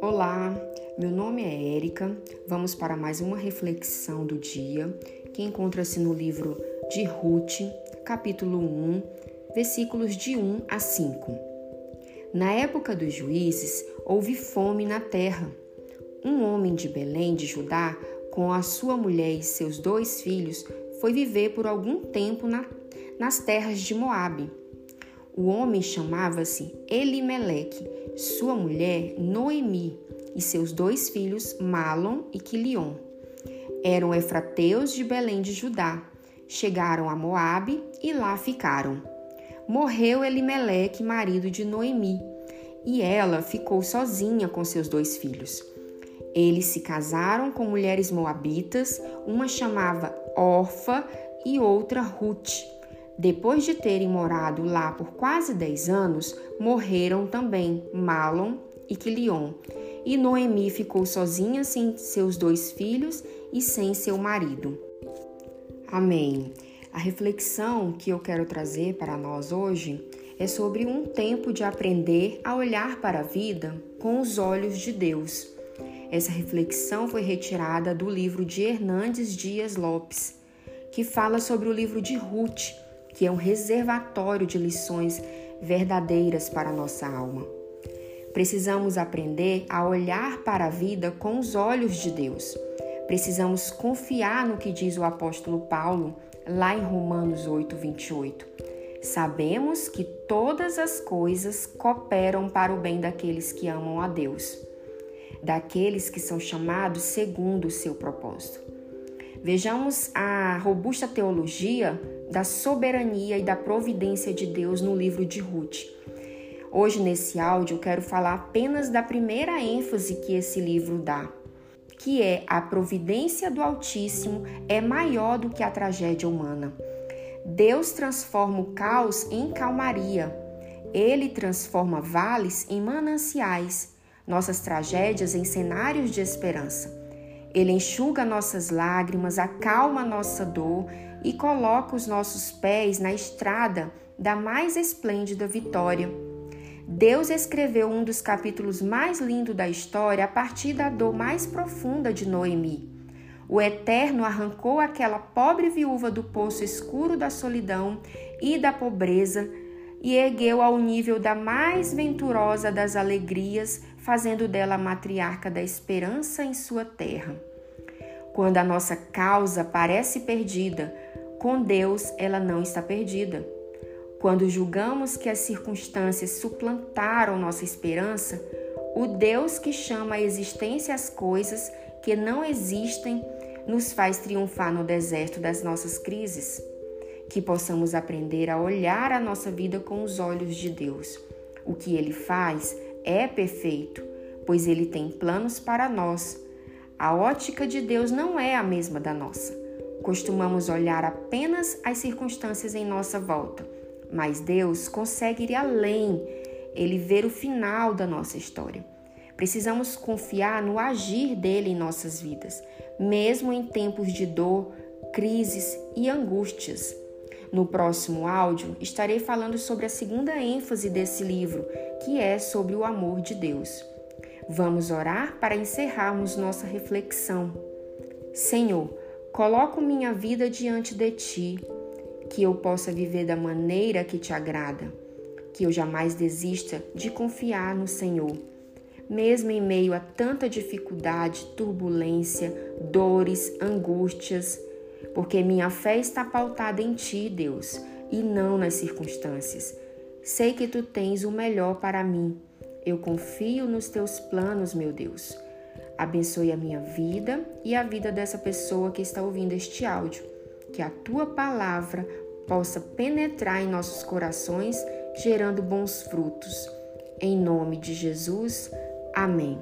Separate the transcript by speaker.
Speaker 1: Olá, meu nome é Érica. Vamos para mais uma reflexão do dia que encontra-se no livro de Ruth, capítulo 1, versículos de 1 a 5. Na época dos juízes, houve fome na terra. Um homem de Belém de Judá, com a sua mulher e seus dois filhos, foi viver por algum tempo na, nas terras de Moabe. O homem chamava-se Elimeleque, sua mulher Noemi e seus dois filhos Malom e Quilion. Eram efrateus de Belém de Judá. Chegaram a Moabe e lá ficaram. Morreu Elimeleque, marido de Noemi, e ela ficou sozinha com seus dois filhos. Eles se casaram com mulheres moabitas, uma chamava Orfa e outra Ruth. Depois de terem morado lá por quase dez anos, morreram também Malom e Quilion. E Noemi ficou sozinha sem seus dois filhos e sem seu marido. Amém. A reflexão que eu quero trazer para nós hoje é sobre um tempo de aprender a olhar para a vida com os olhos de Deus. Essa reflexão foi retirada do livro de Hernandes Dias Lopes, que fala sobre o livro de Ruth que é um reservatório de lições verdadeiras para a nossa alma. Precisamos aprender a olhar para a vida com os olhos de Deus. Precisamos confiar no que diz o apóstolo Paulo lá em Romanos 8, 28. Sabemos que todas as coisas cooperam para o bem daqueles que amam a Deus, daqueles que são chamados segundo o seu propósito. Vejamos a robusta teologia da soberania e da providência de Deus no livro de Ruth. Hoje, nesse áudio, eu quero falar apenas da primeira ênfase que esse livro dá, que é a providência do Altíssimo é maior do que a tragédia humana. Deus transforma o caos em calmaria. Ele transforma vales em mananciais, nossas tragédias em cenários de esperança. Ele enxuga nossas lágrimas, acalma nossa dor e coloca os nossos pés na estrada da mais esplêndida vitória. Deus escreveu um dos capítulos mais lindos da história a partir da dor mais profunda de Noemi. O Eterno arrancou aquela pobre viúva do poço escuro da solidão e da pobreza e ergueu ao nível da mais venturosa das alegrias, fazendo dela a matriarca da esperança em sua terra. Quando a nossa causa parece perdida, com Deus ela não está perdida. Quando julgamos que as circunstâncias suplantaram nossa esperança, o Deus que chama à existência as coisas que não existem nos faz triunfar no deserto das nossas crises que possamos aprender a olhar a nossa vida com os olhos de Deus. O que ele faz é perfeito, pois ele tem planos para nós. A ótica de Deus não é a mesma da nossa. Costumamos olhar apenas as circunstâncias em nossa volta, mas Deus consegue ir além, ele ver o final da nossa história. Precisamos confiar no agir dele em nossas vidas, mesmo em tempos de dor, crises e angústias. No próximo áudio, estarei falando sobre a segunda ênfase desse livro, que é sobre o amor de Deus. Vamos orar para encerrarmos nossa reflexão. Senhor, coloco minha vida diante de ti, que eu possa viver da maneira que te agrada, que eu jamais desista de confiar no Senhor. Mesmo em meio a tanta dificuldade, turbulência, dores, angústias, porque minha fé está pautada em Ti, Deus, e não nas circunstâncias. Sei que Tu tens o melhor para mim. Eu confio nos Teus planos, meu Deus. Abençoe a minha vida e a vida dessa pessoa que está ouvindo este áudio. Que a Tua palavra possa penetrar em nossos corações, gerando bons frutos. Em nome de Jesus, amém.